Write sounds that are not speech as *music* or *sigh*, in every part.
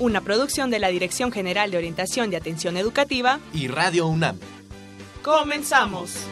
Una producción de la Dirección General de Orientación y Atención Educativa y Radio UNAM. Comenzamos.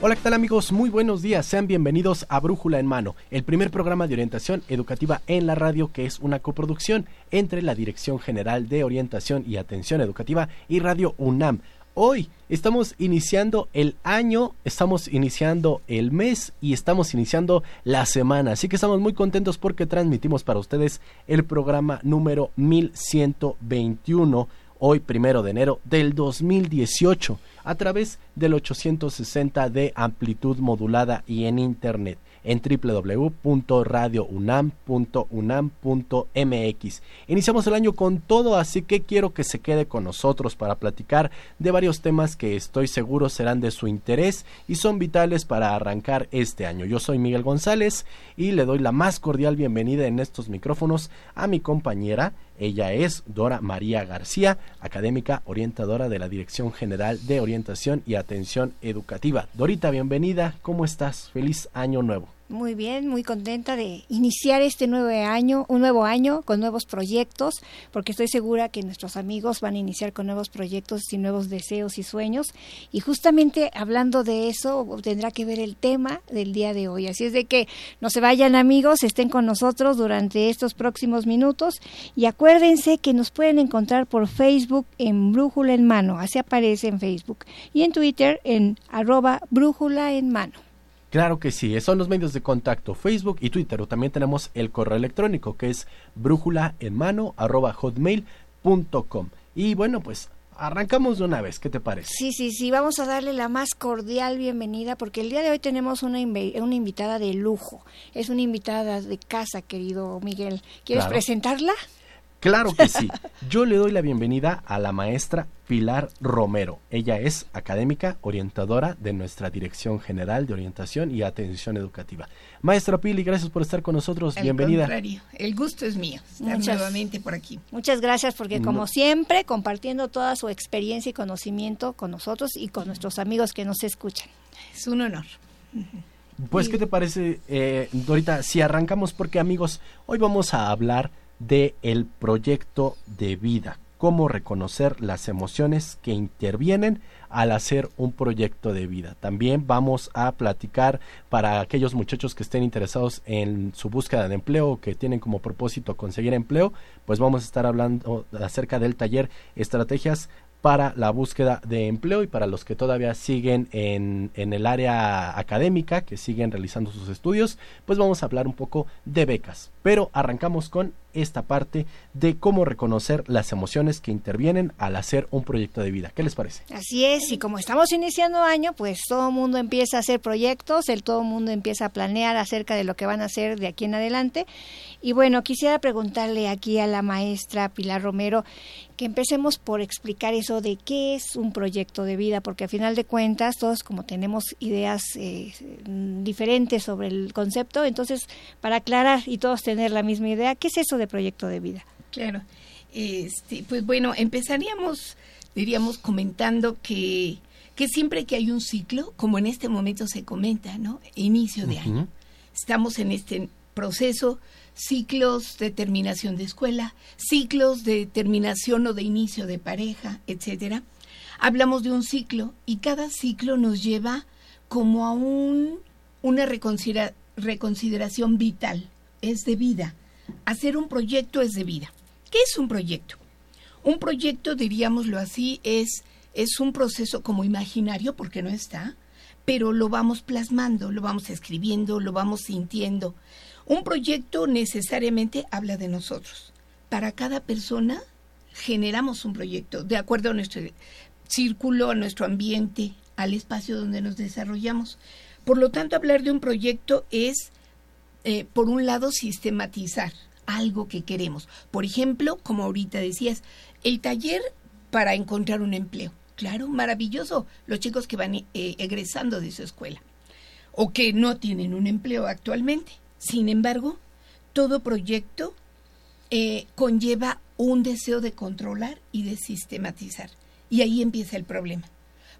Hola, ¿qué tal amigos? Muy buenos días. Sean bienvenidos a Brújula en Mano, el primer programa de orientación educativa en la radio que es una coproducción entre la Dirección General de Orientación y Atención Educativa y Radio UNAM. Hoy estamos iniciando el año, estamos iniciando el mes y estamos iniciando la semana. Así que estamos muy contentos porque transmitimos para ustedes el programa número 1121, hoy primero de enero del 2018 a través del 860 de amplitud modulada y en internet en www.radiounam.unam.mx. Iniciamos el año con todo, así que quiero que se quede con nosotros para platicar de varios temas que estoy seguro serán de su interés y son vitales para arrancar este año. Yo soy Miguel González y le doy la más cordial bienvenida en estos micrófonos a mi compañera. Ella es Dora María García, académica orientadora de la Dirección General de Orientación y Atención Educativa. Dorita, bienvenida. ¿Cómo estás? Feliz año nuevo. Muy bien, muy contenta de iniciar este nuevo año, un nuevo año con nuevos proyectos, porque estoy segura que nuestros amigos van a iniciar con nuevos proyectos y nuevos deseos y sueños. Y justamente hablando de eso, tendrá que ver el tema del día de hoy. Así es de que no se vayan amigos, estén con nosotros durante estos próximos minutos y acuérdense que nos pueden encontrar por Facebook en Brújula en Mano, así aparece en Facebook, y en Twitter en arroba Brújula en Mano. Claro que sí, son los medios de contacto Facebook y Twitter. O también tenemos el correo electrónico que es brújula en mano hotmail.com. Y bueno, pues arrancamos de una vez, ¿qué te parece? Sí, sí, sí, vamos a darle la más cordial bienvenida porque el día de hoy tenemos una, una invitada de lujo. Es una invitada de casa, querido Miguel. ¿Quieres presentarla? Claro que sí. Yo le doy la bienvenida a la maestra Pilar Romero. Ella es académica orientadora de nuestra Dirección General de Orientación y Atención Educativa. Maestra Pili, gracias por estar con nosotros. Al Bienvenida. Contrario, el gusto es mío estar nuevamente por aquí. Muchas gracias porque como siempre compartiendo toda su experiencia y conocimiento con nosotros y con nuestros amigos que nos escuchan. Es un honor. Pues, ¿qué te parece, eh, Dorita? Si arrancamos, porque amigos, hoy vamos a hablar de el proyecto de vida, cómo reconocer las emociones que intervienen al hacer un proyecto de vida. También vamos a platicar para aquellos muchachos que estén interesados en su búsqueda de empleo, que tienen como propósito conseguir empleo, pues vamos a estar hablando acerca del taller Estrategias para la búsqueda de empleo y para los que todavía siguen en, en, el área académica, que siguen realizando sus estudios, pues vamos a hablar un poco de becas. Pero arrancamos con esta parte de cómo reconocer las emociones que intervienen al hacer un proyecto de vida. ¿Qué les parece? Así es, y como estamos iniciando año, pues todo el mundo empieza a hacer proyectos, el todo el mundo empieza a planear acerca de lo que van a hacer de aquí en adelante. Y bueno, quisiera preguntarle aquí a la maestra Pilar Romero que empecemos por explicar eso de qué es un proyecto de vida, porque a final de cuentas todos como tenemos ideas eh, diferentes sobre el concepto, entonces para aclarar y todos tener la misma idea, ¿qué es eso de proyecto de vida? Claro, este, pues bueno, empezaríamos, diríamos, comentando que, que siempre que hay un ciclo, como en este momento se comenta, ¿no? Inicio de año. Estamos en este proceso ciclos de terminación de escuela, ciclos de terminación o de inicio de pareja, etcétera. Hablamos de un ciclo y cada ciclo nos lleva como a un, una reconsideración vital, es de vida. Hacer un proyecto es de vida. ¿Qué es un proyecto? Un proyecto, diríamoslo así, es, es un proceso como imaginario, porque no está, pero lo vamos plasmando, lo vamos escribiendo, lo vamos sintiendo. Un proyecto necesariamente habla de nosotros. Para cada persona generamos un proyecto de acuerdo a nuestro círculo, a nuestro ambiente, al espacio donde nos desarrollamos. Por lo tanto, hablar de un proyecto es, eh, por un lado, sistematizar algo que queremos. Por ejemplo, como ahorita decías, el taller para encontrar un empleo. Claro, maravilloso. Los chicos que van eh, egresando de su escuela o que no tienen un empleo actualmente. Sin embargo, todo proyecto eh, conlleva un deseo de controlar y de sistematizar. Y ahí empieza el problema.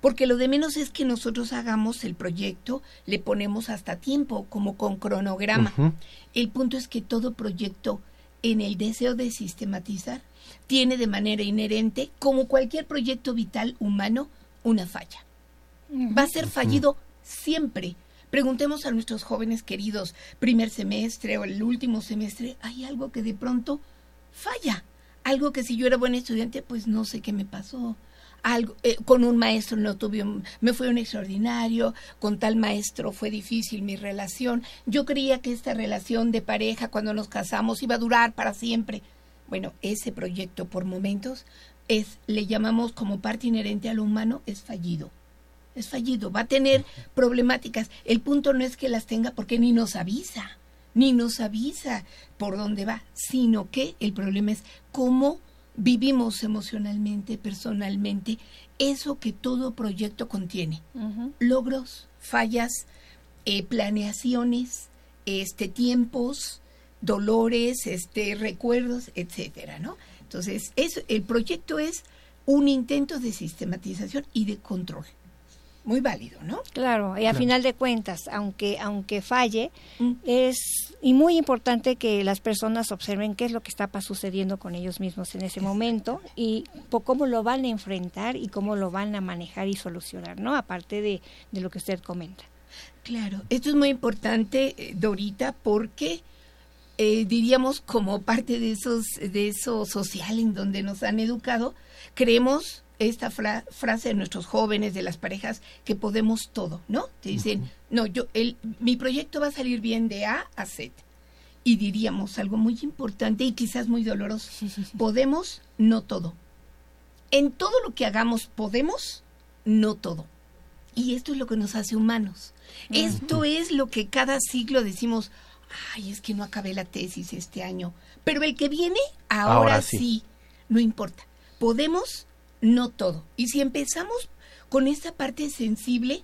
Porque lo de menos es que nosotros hagamos el proyecto, le ponemos hasta tiempo, como con cronograma. El punto es que todo proyecto en el deseo de sistematizar tiene de manera inherente, como cualquier proyecto vital humano, una falla. Va a ser fallido siempre. Preguntemos a nuestros jóvenes queridos, primer semestre o el último semestre, hay algo que de pronto falla. Algo que si yo era buen estudiante, pues no sé qué me pasó. Algo, eh, con un maestro no tuve me fue un extraordinario, con tal maestro fue difícil mi relación. Yo creía que esta relación de pareja cuando nos casamos iba a durar para siempre. Bueno, ese proyecto por momentos es, le llamamos como parte inherente a lo humano, es fallido. Es fallido, va a tener problemáticas. El punto no es que las tenga porque ni nos avisa, ni nos avisa por dónde va, sino que el problema es cómo vivimos emocionalmente, personalmente, eso que todo proyecto contiene. Logros, fallas, eh, planeaciones, este, tiempos, dolores, este, recuerdos, etcétera, ¿no? Entonces, es, el proyecto es un intento de sistematización y de control. Muy válido, ¿no? Claro, y a final de cuentas, aunque aunque falle, mm. es y muy importante que las personas observen qué es lo que está sucediendo con ellos mismos en ese momento y cómo lo van a enfrentar y cómo lo van a manejar y solucionar, ¿no? Aparte de, de lo que usted comenta. Claro, esto es muy importante, eh, Dorita, porque eh, diríamos como parte de esos de eso social en donde nos han educado creemos esta frase de nuestros jóvenes de las parejas que podemos todo no te dicen no yo el mi proyecto va a salir bien de A a Z y diríamos algo muy importante y quizás muy doloroso. Podemos no todo. En todo lo que hagamos podemos no todo. Y esto es lo que nos hace humanos. Esto es lo que cada siglo decimos ay, es que no acabé la tesis este año, pero el que viene, ahora, sí. no importa. Podemos, no todo. Y si empezamos con esta parte sensible,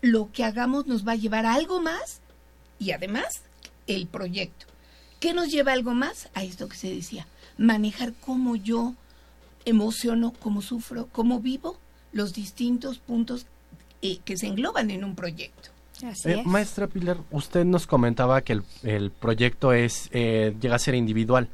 lo que hagamos nos va a llevar a algo más y además el proyecto. ¿Qué nos lleva a algo más? A esto que se decía, manejar cómo yo emociono, cómo sufro, cómo vivo los distintos puntos eh, que se engloban en un proyecto. Eh, maestra Pilar, usted nos comentaba que el, proyecto es eh, llega a ser individual.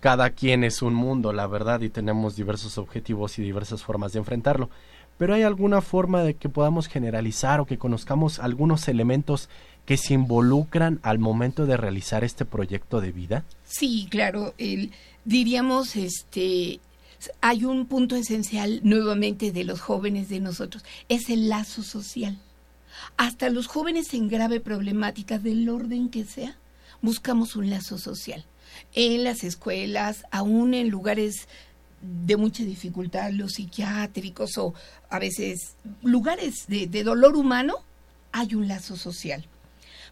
Cada quien es un mundo, la verdad, y tenemos diversos objetivos y diversas formas de enfrentarlo. Pero ¿hay alguna forma de que podamos generalizar o que conozcamos algunos elementos que se involucran al momento de realizar este proyecto de vida? Sí, claro. Diríamos, este, hay un punto esencial nuevamente de los jóvenes de nosotros, es el lazo social hasta los jóvenes en grave problemática del orden que sea, buscamos un lazo social. En las escuelas, aún en lugares de mucha dificultad, los psiquiátricos o a veces lugares de, dolor humano, hay un lazo social.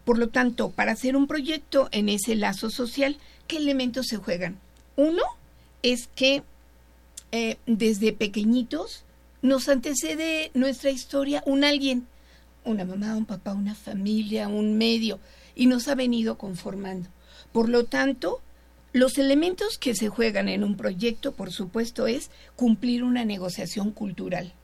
Por lo tanto, para hacer un proyecto en ese lazo social, ¿qué elementos se juegan? Uno es que eh, desde pequeñitos nos antecede nuestra historia un alguien una mamá, un papá, una familia, un medio, y nos ha venido conformando. Por lo tanto, los elementos que se juegan en un proyecto, por supuesto, es cumplir una negociación cultural.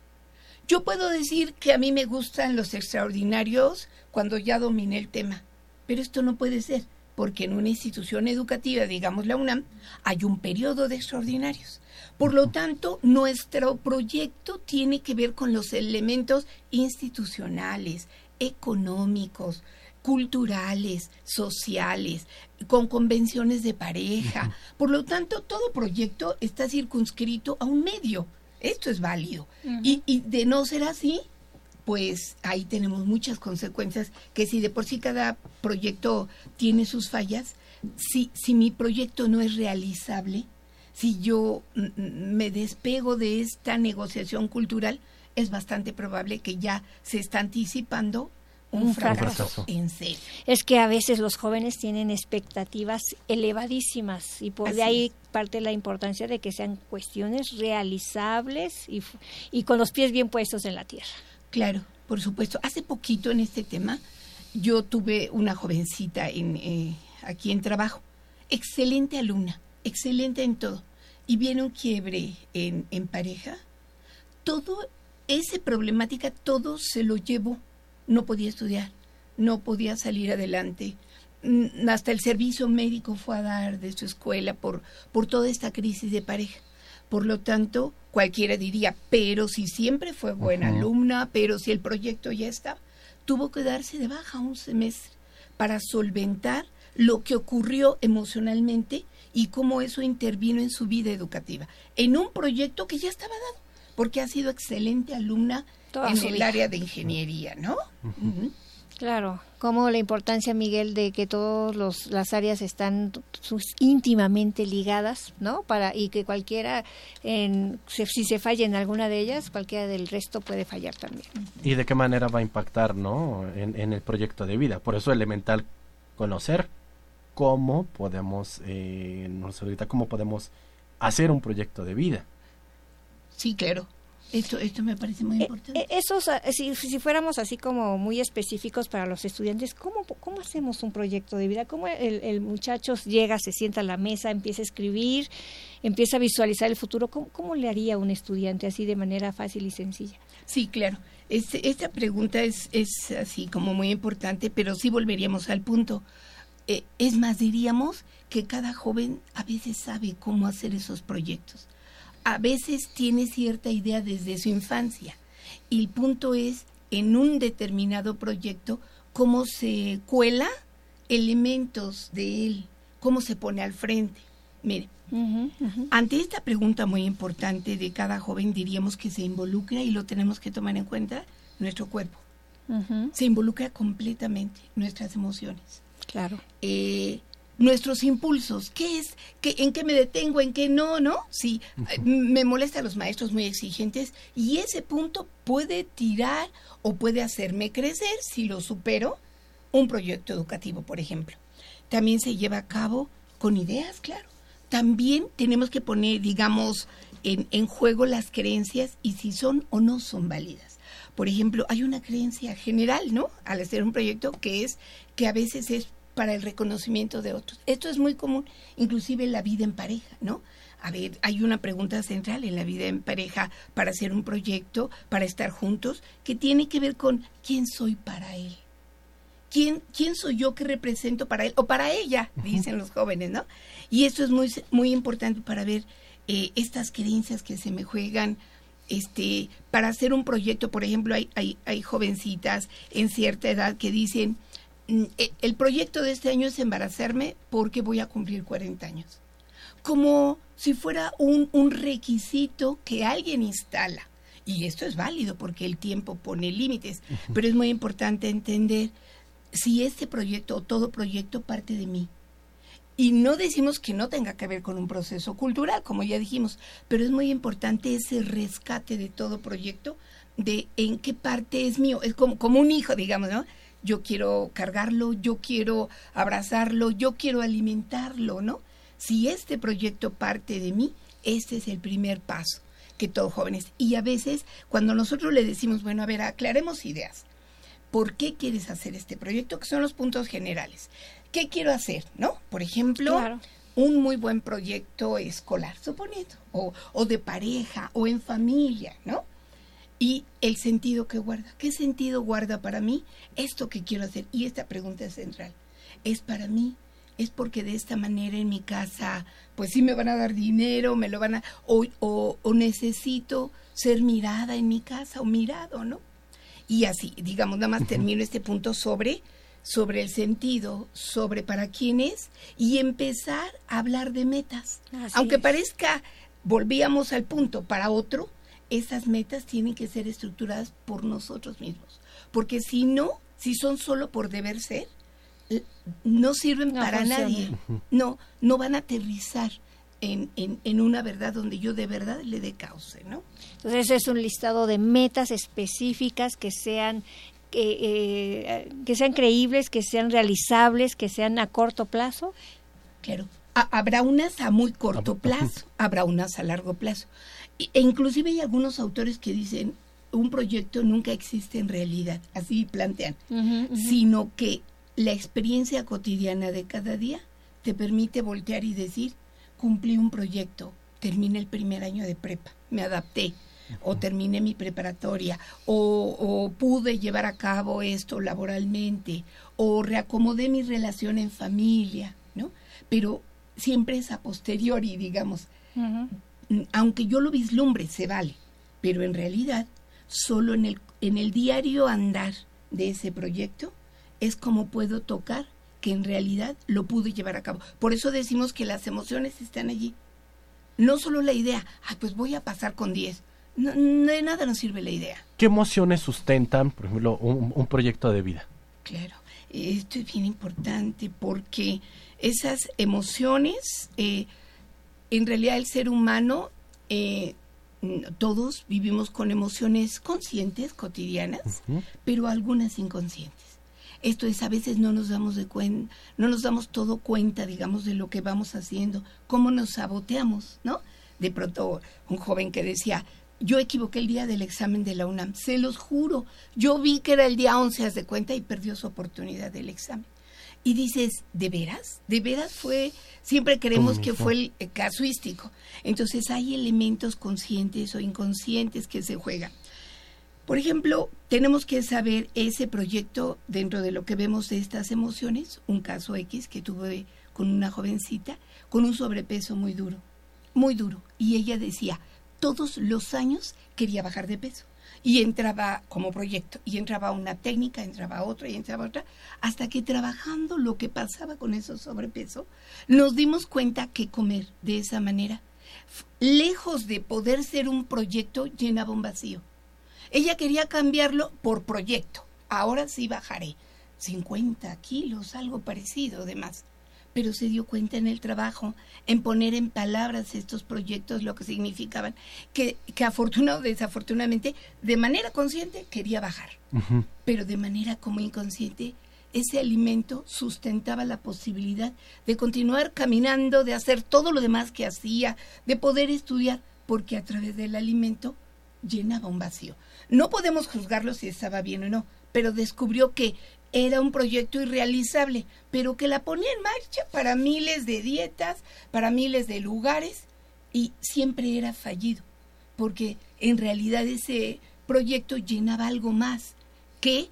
Yo puedo decir que a mí me gustan los extraordinarios cuando ya dominé el tema, pero esto no puede ser, porque en una institución educativa, digamos la UNAM, hay un periodo de extraordinarios. Por lo tanto, nuestro proyecto tiene que ver con los elementos institucionales, económicos, culturales, sociales, con convenciones de pareja. Por lo tanto, todo proyecto está circunscrito a un medio. Esto es válido. y, y, de no ser así, pues ahí tenemos muchas consecuencias que si de por sí cada proyecto tiene sus fallas, si, si mi proyecto no es realizable, si yo me despego de esta negociación cultural, es bastante probable que ya se está anticipando un, Un fracaso, en serio. Es que a veces los jóvenes tienen expectativas elevadísimas y por Así de ahí es. parte la importancia de que sean cuestiones realizables y, y con los pies bien puestos en la tierra. Claro, por supuesto. Hace poquito en este tema yo tuve una jovencita en, eh, aquí en trabajo, excelente alumna, excelente en todo, y viene un quiebre en, en pareja. Todo, esa problemática, todo se lo llevó. No podía estudiar, no podía salir adelante. Mm, Hasta el servicio médico fue a dar de su escuela por, por toda esta crisis de pareja. Por lo tanto, cualquiera diría, pero si siempre fue buena alumna, pero si el proyecto ya está, tuvo que darse de baja un semestre para solventar lo que ocurrió emocionalmente y cómo eso intervino en su vida educativa, en un proyecto que ya estaba dado, porque ha sido excelente alumna Toda en el vida. área de ingeniería, ¿no? Claro, como la importancia, Miguel, de que todas las áreas están sus- íntimamente ligadas, ¿no? Para y que cualquiera, en, si, si se falla en alguna de ellas, cualquiera del resto puede fallar también. y de qué manera va a impactar no en, en el proyecto de vida por eso es elemental conocer cómo podemos eh, no sé ahorita cómo podemos hacer un proyecto de vida Sí, claro. Esto, esto me parece muy Eh, importante. eh, esos, ah, si, si fuéramos así como muy específicos para los estudiantes, ¿cómo, cómo hacemos un proyecto de vida? ¿Cómo el, el muchacho llega, se sienta a la mesa, empieza a escribir, empieza a visualizar el futuro? ¿Cómo, cómo le haría un estudiante así de manera fácil y sencilla? Sí, claro. Este- esta pregunta es, es así como muy importante, pero sí volveríamos al punto. Eh, es más, diríamos que cada joven a veces sabe cómo hacer esos proyectos. A veces tiene cierta idea desde su infancia. Y el punto es, en un determinado proyecto, cómo se cuela elementos de él, cómo se pone al frente. Mire, ante esta pregunta muy importante de cada joven diríamos que se involucra y lo tenemos que tomar en cuenta nuestro cuerpo. Se involucra completamente nuestras emociones, Claro. eh, nuestros impulsos. ¿Qué es? ¿Qué, ¿En qué me detengo? ¿En qué no? ¿No? Sí, eh, me molesta a los maestros muy exigentes y ese punto puede tirar o puede hacerme crecer si lo supero un proyecto educativo, por ejemplo. También se lleva a cabo con ideas, claro. También tenemos que poner, digamos, en, en juego las creencias y si son o no son válidas. Por ejemplo, hay una creencia general, ¿no? Al hacer un proyecto que es que a veces es para el reconocimiento de otros. Esto es muy común, inclusive en la vida en pareja, ¿no? A ver, hay una pregunta central en la vida en pareja para hacer un proyecto, para estar juntos, que tiene que ver con quién soy para él. ¿Quién, quién soy yo que represento para él o para ella? Dicen los jóvenes, ¿no? Y esto es muy, muy importante para ver eh, estas creencias que se me juegan. Este, para hacer un proyecto, por ejemplo, hay, hay, hay jovencitas en cierta edad que dicen, "Mm, eh, el proyecto de este año es embarazarme porque voy a cumplir 40 años. Como si fuera un, un requisito que alguien instala. Y esto es válido porque el tiempo pone límites, pero es muy importante entender si este proyecto o todo proyecto parte de mí. Y no decimos que no tenga que ver con un proceso cultural, como ya dijimos, pero es muy importante ese rescate de todo proyecto, de en qué parte es mío. Es como, como un hijo, digamos, ¿no? Yo quiero cargarlo, yo quiero abrazarlo, yo quiero alimentarlo, ¿no? Si este proyecto parte de mí, este es el primer paso que todos jóvenes. Y a veces, cuando nosotros le decimos, bueno, a ver, aclaremos ideas. ¿Por qué quieres hacer este proyecto? Que son los puntos generales. ¿Qué quiero hacer? ¿No? Por ejemplo, Claro. un muy buen proyecto escolar, suponiendo, o, o de pareja, o en familia, ¿no? Y el sentido que guarda. ¿Qué sentido guarda para mí esto que quiero hacer? Y esta pregunta es central. ¿Es para mí? ¿Es porque de esta manera en mi casa, pues sí me van a dar dinero, me lo van a... o, o, o necesito ser mirada en mi casa o mirado, ¿no? Y así, digamos, nada más termino este punto sobre, sobre el sentido, sobre para quién es, y empezar a hablar de metas. Así Aunque es. parezca, volvíamos al punto, para otro, esas metas tienen que ser estructuradas por nosotros mismos. Porque si no, si son solo por deber ser, no sirven No para funciona. nadie. No, no van a aterrizar en, en, en una verdad donde yo de verdad le dé cauce, ¿no? Entonces es un listado de metas específicas que sean eh, que sean creíbles, que sean realizables, que sean a corto plazo? Claro, habrá unas a muy corto plazo, habrá unas a largo plazo. E inclusive hay algunos autores que dicen, un proyecto nunca existe en realidad, así plantean, sino que la experiencia cotidiana de cada día te permite voltear y decir, cumplí un proyecto, terminé el primer año de prepa, me adapté, o terminé mi preparatoria, o, o, pude llevar a cabo esto laboralmente, o reacomodé mi relación en familia, ¿no? Pero siempre es a posteriori, digamos. Aunque yo lo vislumbre, se vale, pero en realidad, solo en el, en el diario andar de ese proyecto es como puedo tocar que en realidad lo pude llevar a cabo. Por eso decimos que las emociones están allí. No solo la idea, ay, pues voy a pasar con 10. No, de nada nos sirve la idea. ¿Qué emociones sustentan, por ejemplo, un, proyecto de vida? Claro, esto es bien importante porque esas emociones, eh, en realidad el ser humano, eh, todos vivimos con emociones conscientes, cotidianas, pero algunas inconscientes. Esto es, a veces no nos damos de cuenta, no nos damos todo cuenta, digamos, de lo que vamos haciendo, cómo nos saboteamos, ¿no? De pronto, un joven que decía, yo equivoqué el día del examen de la UNAM, se los juro, yo vi que era el día 11, haz de cuenta, y perdió su oportunidad del examen. Y dices, ¿de veras? ¿De veras fue? Siempre creemos que fue el, el casuístico. Entonces hay elementos conscientes o inconscientes que se juegan. Por ejemplo, tenemos que saber ese proyecto dentro de lo que vemos de estas emociones, un caso X que tuve con una jovencita con un sobrepeso muy duro, muy duro. Y ella decía, todos los años quería bajar de peso. Y entraba como proyecto, y entraba una técnica, entraba otra, y entraba otra, hasta que trabajando lo que pasaba con ese sobrepeso, nos dimos cuenta que comer de esa manera, lejos de poder ser un proyecto, llenaba un vacío ella quería cambiarlo por proyecto. Ahora sí bajaré 50 kilos, algo parecido de más. Pero se dio cuenta en el trabajo, en poner en palabras estos proyectos, lo que significaban, que, que afortunado o *laughs* desafortunadamente, de manera consciente quería bajar. Pero de manera como inconsciente, ese alimento sustentaba la posibilidad de continuar caminando, de hacer todo lo demás que hacía, de poder estudiar, porque a través del alimento llenaba un vacío. No podemos juzgarlo si estaba bien o no, pero descubrió que era un proyecto irrealizable, pero que la ponía en marcha para miles de dietas, para miles de lugares, y siempre era fallido, porque en realidad ese proyecto llenaba algo más que,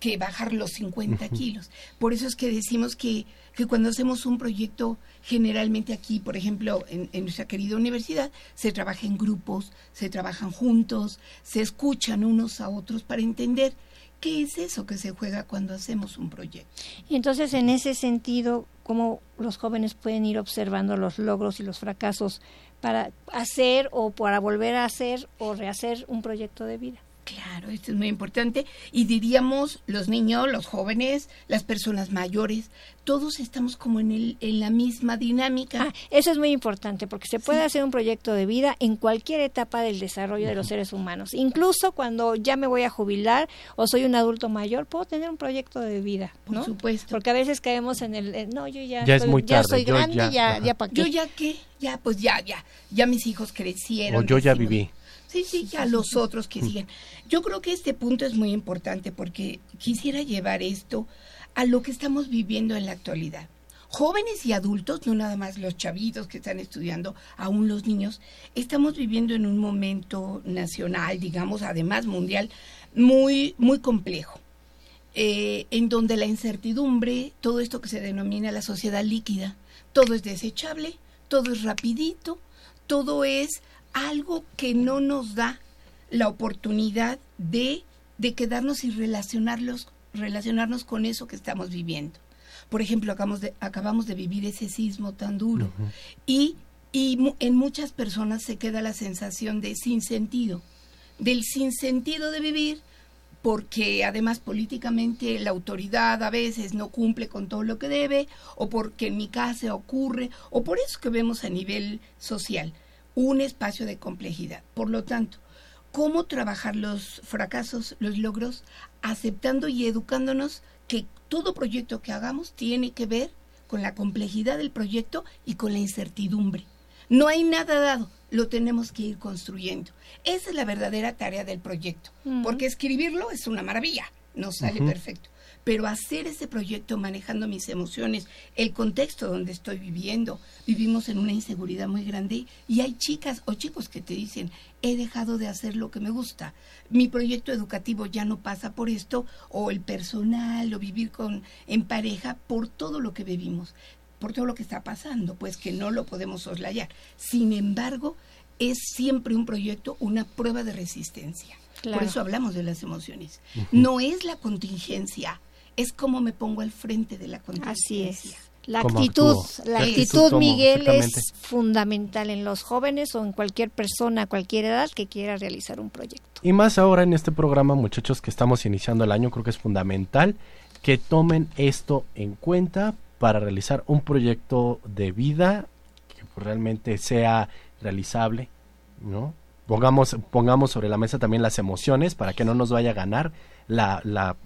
que bajar los 50 kilos. Por eso es que decimos que, que cuando hacemos un proyecto generalmente aquí, por ejemplo, en, nuestra querida universidad, se trabaja en grupos, se trabajan juntos, se escuchan unos a otros para entender qué es eso que se juega cuando hacemos un proyecto. Y entonces, en ese sentido, ¿cómo los jóvenes pueden ir observando los logros y los fracasos para hacer o para volver a hacer o rehacer un proyecto de vida? Claro, esto es muy importante. Y diríamos los niños, los jóvenes, las personas mayores, todos estamos como en, el, en la misma dinámica. Ah, eso es muy importante porque se puede hacer un proyecto de vida en cualquier etapa del desarrollo de los seres humanos. Incluso cuando ya me voy a jubilar o soy un adulto mayor, puedo tener un proyecto de vida. ¿no? Por supuesto. Porque a veces caemos en el, no, yo ya, ya, soy grande, ya, ya, ya, para Yo ya qué, ya, pues ya, ya, ya mis hijos crecieron. O yo ya viví. Sí, sí, ya los otros que siguen. Yo creo que este punto es muy importante porque quisiera llevar esto a lo que estamos viviendo en la actualidad. Jóvenes y adultos, no nada más los chavitos que están estudiando, aún los niños, estamos viviendo en un momento nacional, digamos, además mundial, muy, muy complejo. Eh, en donde la incertidumbre, todo esto que se denomina la sociedad líquida, todo es desechable, todo es rapidito, todo es algo que no nos da la oportunidad de, de quedarnos y relacionarlos, relacionarnos con eso que estamos viviendo. Por ejemplo, acabamos de, acabamos de vivir ese sismo tan duro y, y en muchas personas se queda la sensación de sinsentido, del sinsentido de vivir, porque además políticamente la autoridad a veces no cumple con todo lo que debe, o porque en mi casa ocurre, o por eso que vemos a nivel social un espacio de complejidad. Por lo tanto, cómo trabajar los fracasos, los logros, aceptando y educándonos que todo proyecto que hagamos tiene que ver con la complejidad del proyecto y con la incertidumbre. No hay nada dado, lo tenemos que ir construyendo. Esa es la verdadera tarea del proyecto, porque escribirlo es una maravilla, no sale perfecto pero hacer ese proyecto manejando mis emociones, el contexto donde estoy viviendo, vivimos en una inseguridad muy grande y hay chicas o chicos que te dicen, he dejado de hacer lo que me gusta, mi proyecto educativo ya no pasa por esto, o el personal, o vivir con, en pareja, por todo lo que vivimos, por todo lo que está pasando, pues que no lo podemos soslayar. Sin embargo, es siempre un proyecto, una prueba de resistencia. Por eso hablamos de las emociones. No es la contingencia, es como me pongo al frente de la contingencia. Así es. La actitud, la actitud, Miguel, es fundamental en los jóvenes o en cualquier persona, cualquier edad que quiera realizar un proyecto. Y más ahora en este programa, muchachos, que estamos iniciando el año, creo que es fundamental que tomen esto en cuenta para realizar un proyecto de vida que realmente sea realizable, ¿no? Pongamos, pongamos sobre la mesa también las emociones para que no nos vaya a ganar la, la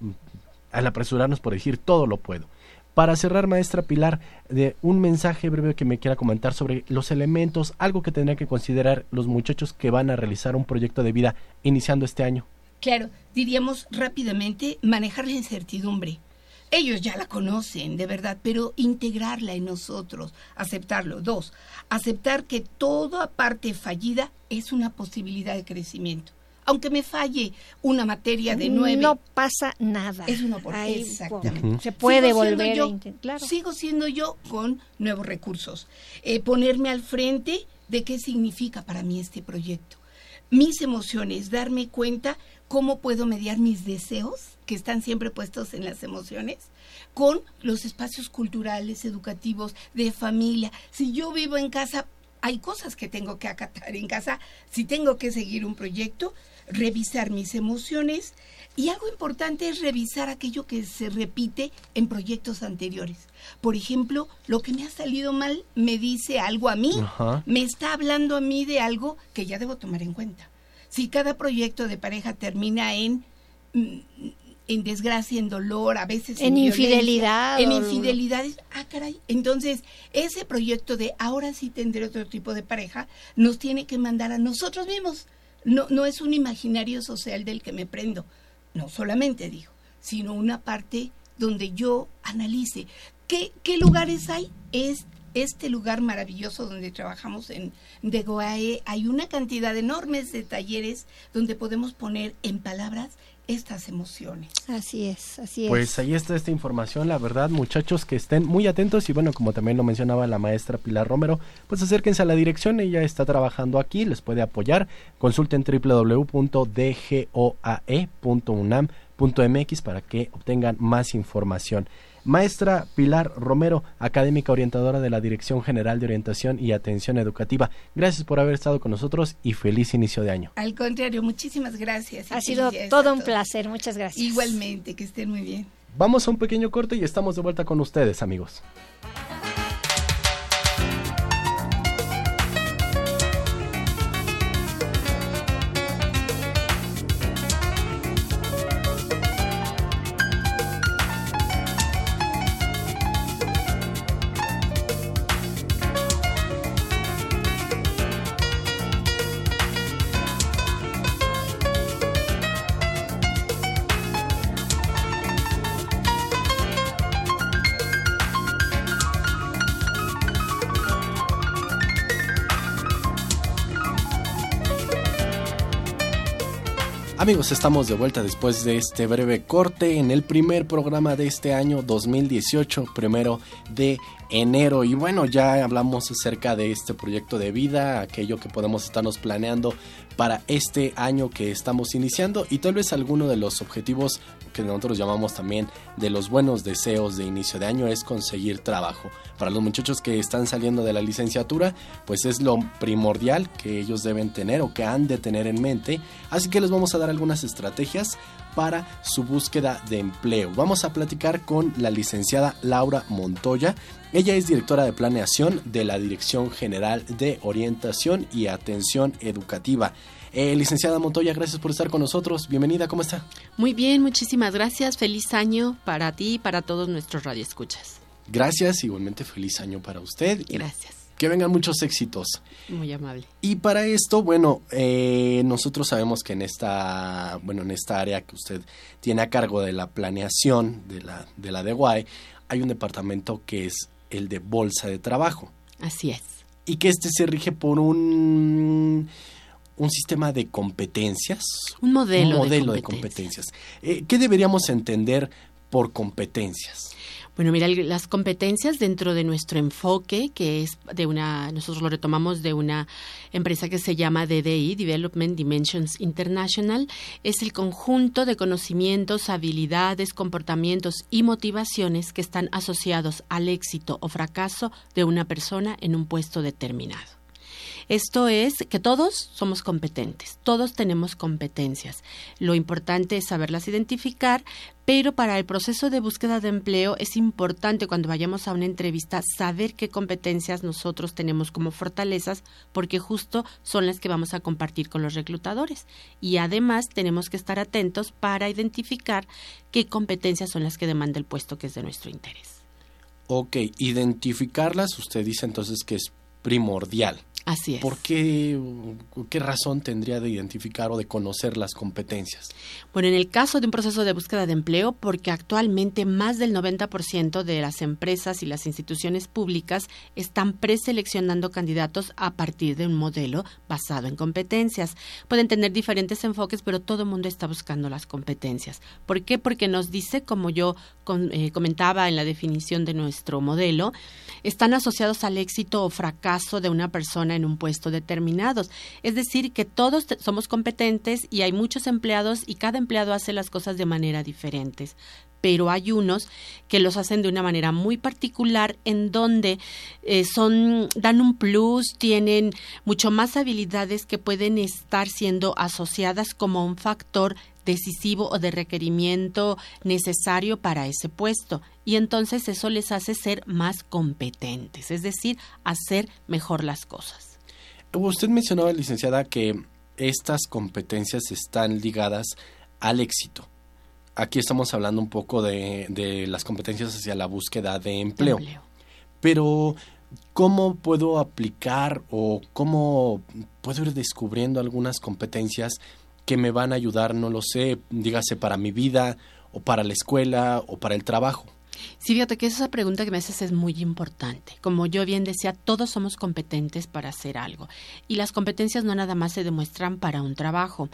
al apresurarnos por decir todo lo puedo. Para cerrar, maestra Pilar, de un mensaje breve que me quiera comentar sobre los elementos, algo que tendrían que considerar los muchachos que van a realizar un proyecto de vida iniciando este año. Claro, diríamos rápidamente manejar la incertidumbre. Ellos ya la conocen, de verdad, pero integrarla en nosotros, aceptarlo. Dos, aceptar que toda parte fallida es una posibilidad de crecimiento aunque me falle una materia de nueve. No pasa nada. Es una oportunidad. Exactamente. Se puede volver a intentar. Sigo siendo yo con nuevos recursos. Eh, ponerme al frente de qué significa para mí este proyecto. Mis emociones, darme cuenta cómo puedo mediar mis deseos, que están siempre puestos en las emociones, con los espacios culturales, educativos, de familia. Si yo vivo en casa, hay cosas que tengo que acatar en casa. Si tengo que seguir un proyecto, revisar mis emociones y algo importante es revisar aquello que se repite en proyectos anteriores. Por ejemplo, lo que me ha salido mal me dice algo a mí, me está hablando a mí de algo que ya debo tomar en cuenta. Si cada proyecto de pareja termina en mm, en desgracia, en dolor, a veces en, infidelidad. En infidelidades. Ah, caray. Entonces, ese proyecto de ahora sí tendré otro tipo de pareja nos tiene que mandar a nosotros mismos no, no es un imaginario social del que me prendo, no solamente digo, sino una parte donde yo analice qué, qué lugares hay. Es este lugar maravilloso donde trabajamos en Degoae, hay una cantidad enorme de talleres donde podemos poner en palabras estas emociones. Así es, así es. Pues ahí está esta información, la verdad, muchachos que estén muy atentos y bueno, como también lo mencionaba la maestra Pilar Romero, pues acérquense a la dirección, ella está trabajando aquí, les puede apoyar, consulten www.dgoae.unam.mx para que obtengan más información. Maestra Pilar Romero, académica orientadora de la Dirección General de Orientación y Atención Educativa. Gracias por haber estado con nosotros y feliz inicio de año. Al contrario, muchísimas gracias. Ha sido todo un placer, muchas gracias. Igualmente, que estén muy bien. Vamos a un pequeño corte y estamos de vuelta con ustedes, amigos. Amigos, estamos de vuelta después de este breve corte en el primer programa de este año 2018, primero de enero. Y bueno, ya hablamos acerca de este proyecto de vida, aquello que podemos estarnos planeando para este año que estamos iniciando y tal vez alguno de los objetivos que nosotros llamamos también de los buenos deseos de inicio de año es conseguir trabajo. Para los muchachos que están saliendo de la licenciatura, pues es lo primordial que ellos deben tener o que han de tener en mente. Así que les vamos a dar algunas estrategias para su búsqueda de empleo. Vamos a platicar con la licenciada Laura Montoya. Ella es directora de planeación de la Dirección General de Orientación y Atención Educativa. Eh, licenciada Montoya, gracias por estar con nosotros. Bienvenida, ¿cómo está? Muy bien, muchísimas gracias. Feliz año para ti y para todos nuestros radioescuchas. Gracias, igualmente feliz año para usted. Gracias. Que vengan muchos éxitos. Muy amable. Y para esto, bueno, eh, nosotros sabemos que en esta, bueno, en esta área que usted tiene a cargo de la planeación de la de la DEWAI, hay un departamento que es el de bolsa de trabajo. Así es. Y que este se rige por un un sistema de competencias. Un modelo, un modelo de competencias. Eh, ¿Qué deberíamos entender por competencias? Bueno, mira, las competencias dentro de nuestro enfoque, que es de una, nosotros lo retomamos de una empresa que se llama DDI, Development Dimensions International, es el conjunto de conocimientos, habilidades, comportamientos y motivaciones que están asociados al éxito o fracaso de una persona en un puesto determinado. Esto es que todos somos competentes, todos tenemos competencias. Lo importante es saberlas identificar, pero para el proceso de búsqueda de empleo es importante cuando vayamos a una entrevista saber qué competencias nosotros tenemos como fortalezas, porque justo son las que vamos a compartir con los reclutadores. Y además tenemos que estar atentos para identificar qué competencias son las que demanda el puesto que es de nuestro interés. Ok, identificarlas, usted dice entonces que es primordial. Así es. ¿Por qué, qué razón tendría de identificar o de conocer las competencias? Bueno, en el caso de un proceso de búsqueda de empleo, porque actualmente más del 90% de las empresas y las instituciones públicas están preseleccionando candidatos a partir de un modelo basado en competencias. Pueden tener diferentes enfoques, pero todo el mundo está buscando las competencias. ¿Por qué? Porque nos dice, como yo eh, comentaba en la definición de nuestro modelo, están asociados al éxito o fracaso de una persona en un puesto determinado. Es decir, que todos somos competentes y hay muchos empleados y cada empleado hace las cosas de manera diferentes pero hay unos que los hacen de una manera muy particular en donde eh, son dan un plus, tienen mucho más habilidades que pueden estar siendo asociadas como un factor decisivo o de requerimiento necesario para ese puesto. Y entonces eso les hace ser más competentes, es decir, hacer mejor las cosas. Usted mencionaba, licenciada, que estas competencias están ligadas al éxito. Aquí estamos hablando un poco de, de las competencias hacia la búsqueda de empleo. Empleo. Pero, ¿cómo puedo aplicar o cómo puedo ir descubriendo algunas competencias que me van a ayudar, no lo sé, dígase para mi vida o para la escuela o para el trabajo? Sí, fíjate que esa pregunta que me haces es muy importante. Como yo bien decía, todos somos competentes para hacer algo. Y las competencias no nada más se demuestran para un trabajo.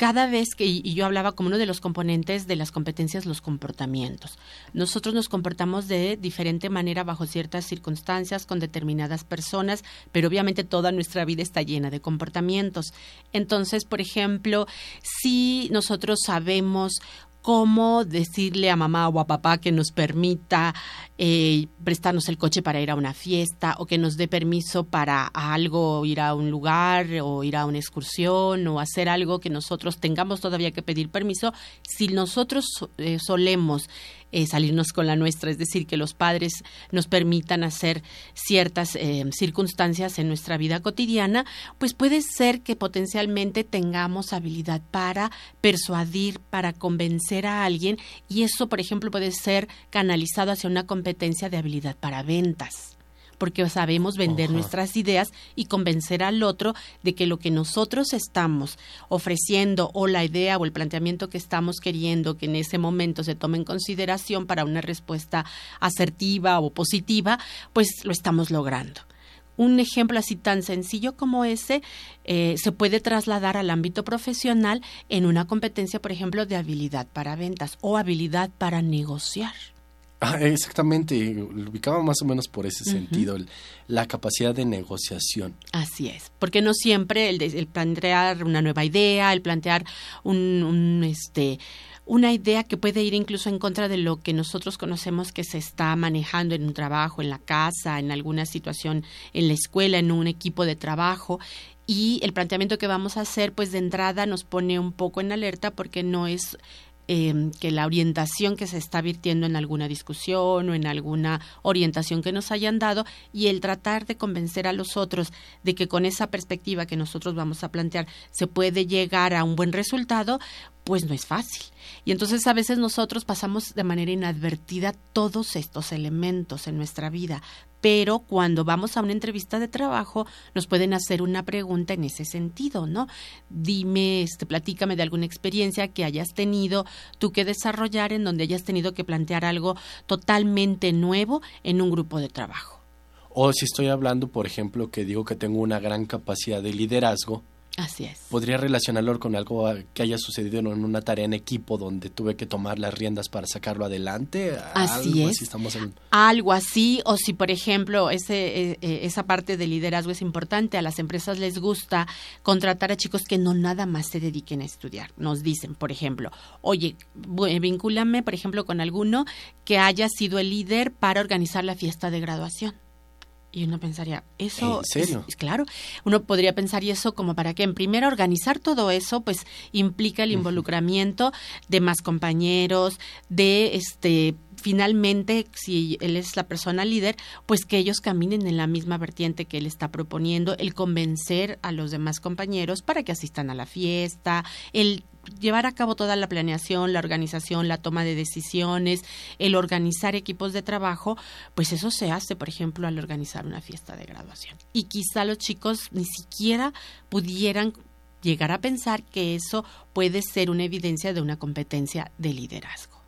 Cada vez que, y yo hablaba como uno de los componentes de las competencias, los comportamientos. Nosotros nos comportamos de diferente manera bajo ciertas circunstancias, con determinadas personas, pero obviamente toda nuestra vida está llena de comportamientos. Entonces, por ejemplo, si nosotros sabemos cómo decirle a mamá o a papá que nos permita eh, prestarnos el coche para ir a una fiesta o que nos dé permiso para algo, ir a un lugar o ir a una excursión o hacer algo que nosotros tengamos todavía que pedir permiso, si nosotros eh, solemos eh, salirnos con la nuestra, es decir, que los padres nos permitan hacer ciertas eh, circunstancias en nuestra vida cotidiana, pues puede ser que potencialmente tengamos habilidad para persuadir, para convencer a alguien y eso, por ejemplo, puede ser canalizado hacia una competencia de habilidad para ventas porque sabemos vender nuestras ideas y convencer al otro de que lo que nosotros estamos ofreciendo o la idea o el planteamiento que estamos queriendo que en ese momento se tome en consideración para una respuesta asertiva o positiva, pues lo estamos logrando un ejemplo así tan sencillo como ese eh, se puede trasladar al ámbito profesional en una competencia, por ejemplo, de habilidad para ventas o habilidad para negociar. Ah, exactamente, lo ubicaba más o menos por ese sentido, la capacidad de negociación. Así es, porque no siempre el, el plantear una nueva idea, el plantear un, un, este una idea que puede ir incluso en contra de lo que nosotros conocemos que se está manejando en un trabajo, en la casa, en alguna situación en la escuela, en un equipo de trabajo y el planteamiento que vamos a hacer pues de entrada nos pone un poco en alerta porque no es eh, que la orientación que se está virtiendo en alguna discusión o en alguna orientación que nos hayan dado y el tratar de convencer a los otros de que con esa perspectiva que nosotros vamos a plantear se puede llegar a un buen resultado, pues no es fácil. Y entonces a veces nosotros pasamos de manera inadvertida todos estos elementos en nuestra vida, pero cuando vamos a una entrevista de trabajo nos pueden hacer una pregunta en ese sentido, ¿no? Dime, este, platícame de alguna experiencia que hayas tenido tú que desarrollar en donde hayas tenido que plantear algo totalmente nuevo en un grupo de trabajo. O si estoy hablando, por ejemplo, que digo que tengo una gran capacidad de liderazgo, Así es. podría relacionarlo con algo que haya sucedido en una tarea en equipo donde tuve que tomar las riendas para sacarlo adelante. Así Algo es. estamos en- Algo así, o si por ejemplo ese, eh, esa parte de liderazgo es importante, a las empresas les gusta contratar a chicos que no nada más se dediquen a estudiar. Nos dicen, por ejemplo, oye, eh, vincúlame, por ejemplo, con alguno que haya sido el líder para organizar la fiesta de graduación. Y uno pensaría, eso... ¿En serio? es- claro, uno podría pensar, ¿y eso como para qué? En primera, organizar todo eso, pues implica el involucramiento de más compañeros, de este finalmente, si él es la persona líder, pues que ellos caminen en la misma vertiente que él está proponiendo, el convencer a los demás compañeros para que asistan a la fiesta, el llevar a cabo toda la planeación, la organización, la toma de decisiones, el organizar equipos de trabajo, pues eso se hace, por ejemplo, al organizar una fiesta de graduación. Y quizá los chicos ni siquiera pudieran llegar a pensar que eso puede ser una evidencia de una competencia de liderazgo.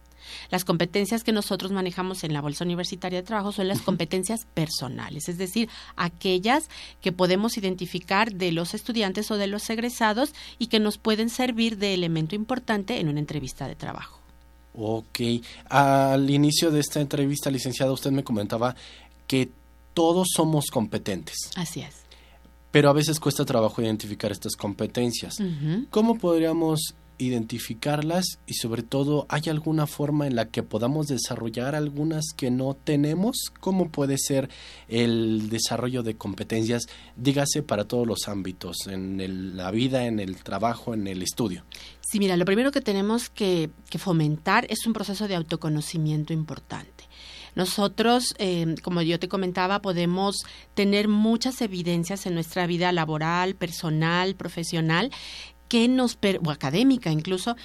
Las competencias que nosotros manejamos en la Bolsa Universitaria de Trabajo son las competencias personales, es decir, aquellas que podemos identificar de los estudiantes o de los egresados y que nos pueden servir de elemento importante en una entrevista de trabajo. Ok. Al inicio de esta entrevista, licenciada, usted me comentaba que todos somos competentes, Así es. pero a veces cuesta trabajo identificar estas competencias. ¿Cómo podríamos identificarlas y sobre todo hay alguna forma en la que podamos desarrollar algunas que no tenemos? ¿Cómo puede ser el desarrollo de competencias, dígase, para todos los ámbitos, en la vida, en el trabajo, en el estudio? Sí, mira, lo primero que tenemos que, fomentar es un proceso de autoconocimiento importante. Nosotros, eh, como yo te comentaba, podemos tener muchas evidencias en nuestra vida laboral, personal, profesional, que nos o académica incluso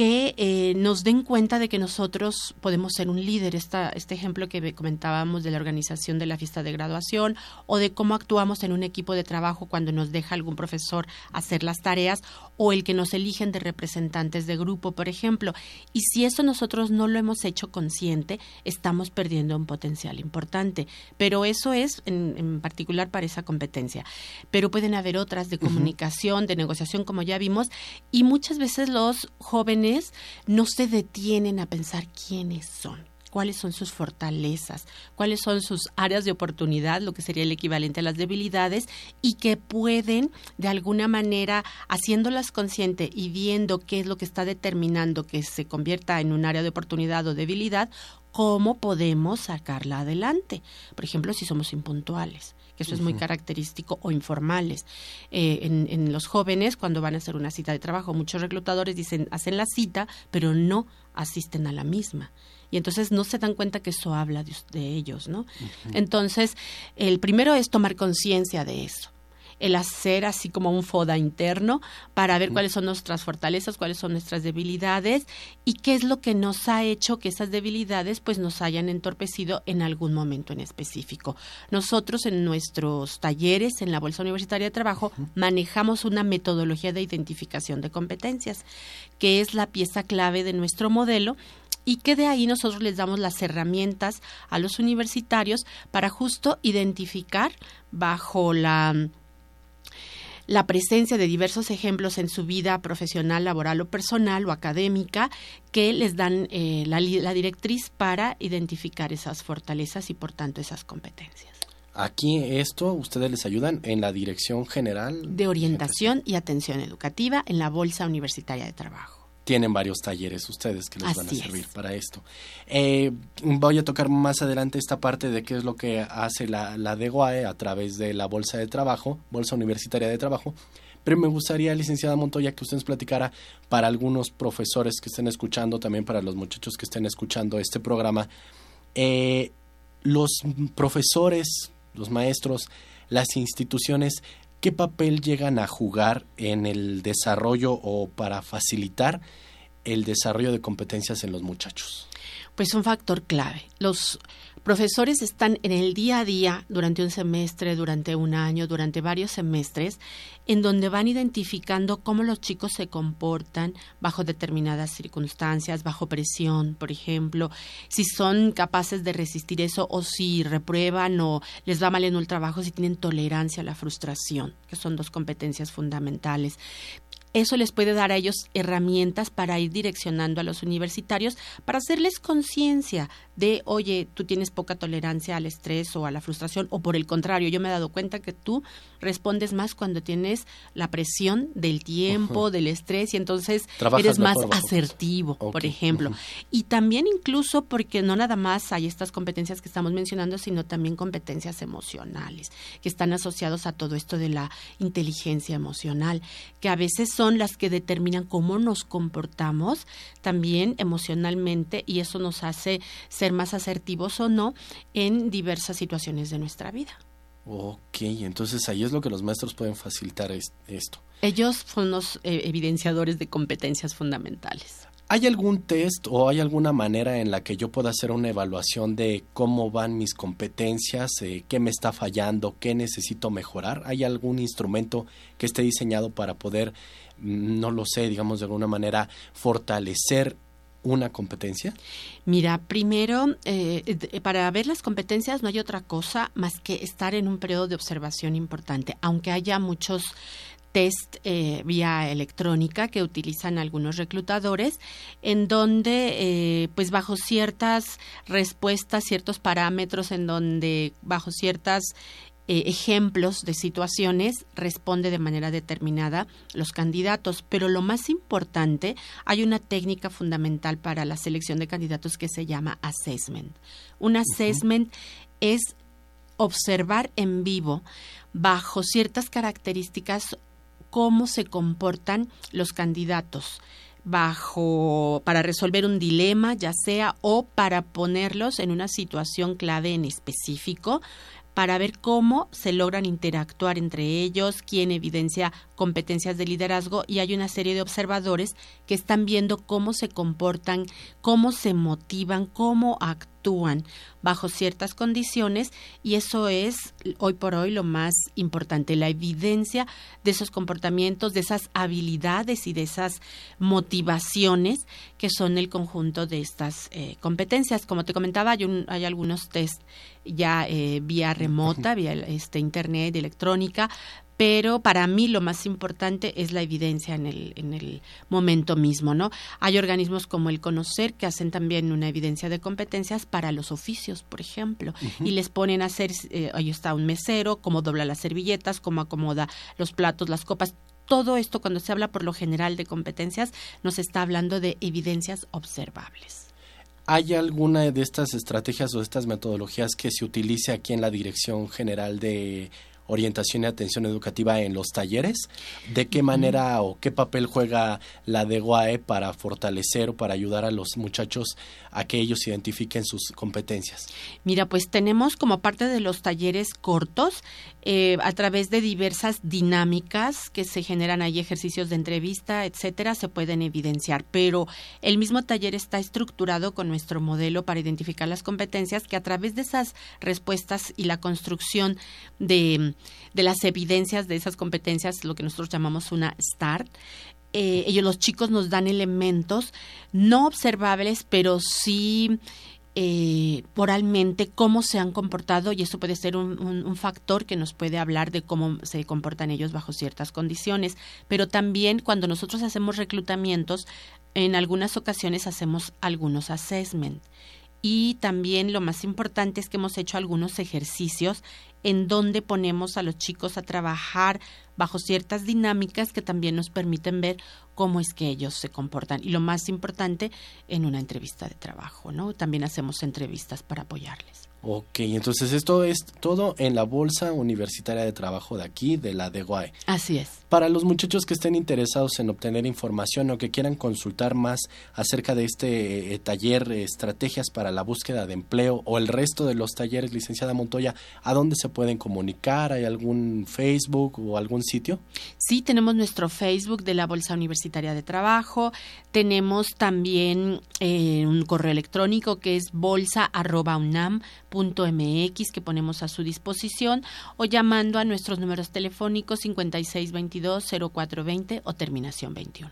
que eh, nos den cuenta de que nosotros podemos ser un líder. Esta, este ejemplo que comentábamos de la organización de la fiesta de graduación o de cómo actuamos en un equipo de trabajo cuando nos deja algún profesor hacer las tareas o el que nos eligen de representantes de grupo, por ejemplo. Y si eso nosotros no lo hemos hecho consciente, estamos perdiendo un potencial importante. Pero eso es en, en particular para esa competencia. Pero pueden haber otras de comunicación, de negociación, como ya vimos, y muchas veces los jóvenes no se detienen a pensar quiénes son cuáles son sus fortalezas, cuáles son sus áreas de oportunidad, lo que sería el equivalente a las debilidades, y que pueden, de alguna manera, haciéndolas consciente y viendo qué es lo que está determinando que se convierta en un área de oportunidad o debilidad, cómo podemos sacarla adelante. Por ejemplo, si somos impuntuales que eso es muy característico, o informales. Eh, en, en los jóvenes, cuando van a hacer una cita de trabajo, muchos reclutadores dicen, hacen la cita, pero no asisten a la misma. Y entonces no se dan cuenta que eso habla de, de ellos, ¿no? Entonces, el primero es tomar conciencia de eso el hacer así como un FODA interno para ver cuáles son nuestras fortalezas, cuáles son nuestras debilidades y qué es lo que nos ha hecho que esas debilidades pues nos hayan entorpecido en algún momento en específico. Nosotros en nuestros talleres en la Bolsa Universitaria de Trabajo manejamos una metodología de identificación de competencias, que es la pieza clave de nuestro modelo y que de ahí nosotros les damos las herramientas a los universitarios para justo identificar bajo la la presencia de diversos ejemplos en su vida profesional, laboral o personal o académica que les dan eh, la, la directriz para identificar esas fortalezas y por tanto esas competencias. Aquí esto ustedes les ayudan en la Dirección General De orientación y atención educativa en la Bolsa Universitaria de Trabajo. Tienen varios talleres ustedes que les van a servir es. para esto. Eh, voy a tocar más adelante esta parte de qué es lo que hace la, la DEGOAE a través de la Bolsa de Trabajo, Bolsa Universitaria de Trabajo, pero me gustaría, licenciada Montoya, que usted nos platicara para algunos profesores que estén escuchando, también para los muchachos que estén escuchando este programa, eh, los profesores, los maestros, las instituciones, ¿qué papel llegan a jugar en el desarrollo o para facilitar el desarrollo de competencias en los muchachos? Pues un factor clave. Los profesores están en el día a día durante un semestre, durante un año, durante varios semestres, en donde van identificando cómo los chicos se comportan bajo determinadas circunstancias, bajo presión, por ejemplo, si son capaces de resistir eso o si reprueban o les va mal en el trabajo, si tienen tolerancia a la frustración, que son dos competencias fundamentales eso les puede dar a ellos herramientas para ir direccionando a los universitarios, para hacerles conciencia de, oye, tú tienes poca tolerancia al estrés o a la frustración, o por el contrario, yo me he dado cuenta que tú respondes más cuando tienes la presión del tiempo, del estrés, y entonces eres más asertivo, por ejemplo. Y también incluso porque no nada más hay estas competencias que estamos mencionando, sino también competencias emocionales, que están asociados a todo esto de la inteligencia emocional, que a veces son las que determinan cómo nos comportamos también emocionalmente y eso nos hace ser más asertivos o no en diversas situaciones de nuestra vida. Ok, entonces ahí es lo que los maestros pueden facilitar esto. Ellos son los eh, evidenciadores de competencias fundamentales. ¿Hay algún test o hay alguna manera en la que yo pueda hacer una evaluación de cómo van mis competencias, eh, qué me está fallando, qué necesito mejorar? ¿Hay algún instrumento que esté diseñado para poder, mm, no lo sé, digamos de alguna manera, fortalecer una competencia? Mira, primero, eh, para ver las competencias no hay otra cosa más que estar en un periodo de observación importante, aunque haya muchos test eh, vía electrónica que utilizan algunos reclutadores, en donde, eh, pues bajo ciertas respuestas, ciertos parámetros, en donde bajo ciertas eh, ejemplos de situaciones responde de manera determinada los candidatos. Pero lo más importante, hay una técnica fundamental para la selección de candidatos que se llama assessment. Un assessment es observar en vivo bajo ciertas características cómo se comportan los candidatos bajo para resolver un dilema, ya sea o para ponerlos en una situación clave en específico para ver cómo se logran interactuar entre ellos, quién evidencia competencias de liderazgo y hay una serie de observadores que están viendo cómo se comportan, cómo se motivan, cómo actúan bajo ciertas condiciones y eso es hoy por hoy lo más importante, la evidencia de esos comportamientos, de esas habilidades y de esas motivaciones que son el conjunto de estas eh, competencias. Como te comentaba, hay, hay algunos test ya eh, vía remota, vía este, internet, electrónica, pero para mí lo más importante es la evidencia en el, en el momento mismo, ¿no? Hay organismos como el Conocer que hacen también una evidencia de competencias para los oficios, por ejemplo, y les ponen a hacer, eh, ahí está un mesero, cómo dobla las servilletas, cómo acomoda los platos, las copas, todo esto cuando se habla por lo general de competencias nos está hablando de evidencias observables. ¿Hay alguna de estas estrategias o de estas metodologías que se utilice aquí en la Dirección General de orientación y atención educativa en los talleres, de qué manera o qué papel juega la DEGUAE para fortalecer o para ayudar a los muchachos a que ellos identifiquen sus competencias. Mira, pues tenemos como parte de los talleres cortos, eh, a través de diversas dinámicas que se generan ahí, ejercicios de entrevista, etcétera, se pueden evidenciar. Pero el mismo taller está estructurado con nuestro modelo para identificar las competencias que a través de esas respuestas y la construcción de de las evidencias de esas competencias, lo que nosotros llamamos una START. Eh, ellos, los chicos, nos dan elementos no observables, pero sí eh, cómo se han comportado y eso puede ser un, factor que nos puede hablar de cómo se comportan ellos bajo ciertas condiciones. Pero también cuando nosotros hacemos reclutamientos, en algunas ocasiones hacemos algunos assessment. Y también lo más importante es que hemos hecho algunos ejercicios en donde ponemos a los chicos a trabajar bajo ciertas dinámicas que también nos permiten ver cómo es que ellos se comportan. Y lo más importante, en una entrevista de trabajo, ¿no? También hacemos entrevistas para apoyarles. Ok, entonces esto es todo en la Bolsa Universitaria de Trabajo de aquí, de la de Guay. Así es. Para los muchachos que estén interesados en obtener información o que quieran consultar más acerca de este eh, taller Estrategias para la Búsqueda de Empleo o el resto de los talleres, licenciada Montoya, ¿a dónde se pueden comunicar? ¿Hay algún Facebook o algún sitio? Sí, tenemos nuestro Facebook de la Bolsa Universitaria de Trabajo. Tenemos también eh, un correo electrónico que es bolsa.unam .mx que ponemos a su disposición o llamando a nuestros números telefónicos 5622-0420 o terminación 21.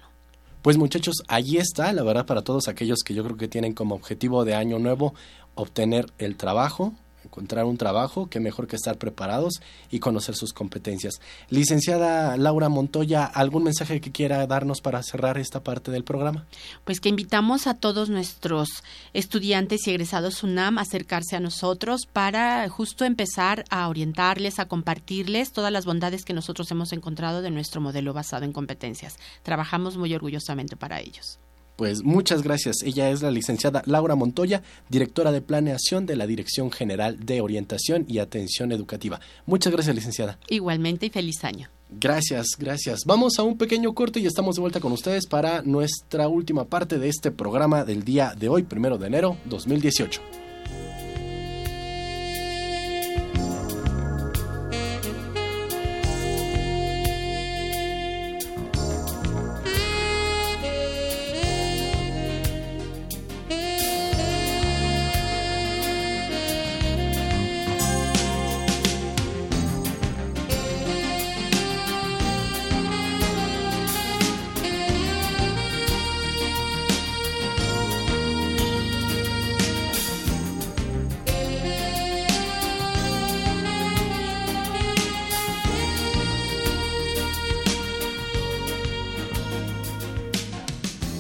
Pues muchachos, allí está, la verdad, para todos aquellos que yo creo que tienen como objetivo de año nuevo obtener el trabajo, encontrar un trabajo, qué mejor que estar preparados y conocer sus competencias. Licenciada Laura Montoya, ¿algún mensaje que quiera darnos para cerrar esta parte del programa? Pues que invitamos a todos nuestros estudiantes y egresados UNAM a acercarse a nosotros para justo empezar a orientarles, a compartirles todas las bondades que nosotros hemos encontrado de nuestro modelo basado en competencias. Trabajamos muy orgullosamente para ellos. Pues muchas gracias. Ella es la licenciada Laura Montoya, directora de planeación de la Dirección General de Orientación y Atención Educativa. Muchas gracias, licenciada. Igualmente y feliz año. Gracias, gracias. Vamos a un pequeño corte y estamos de vuelta con ustedes para nuestra última parte de este programa del día de hoy, primero de enero 2018.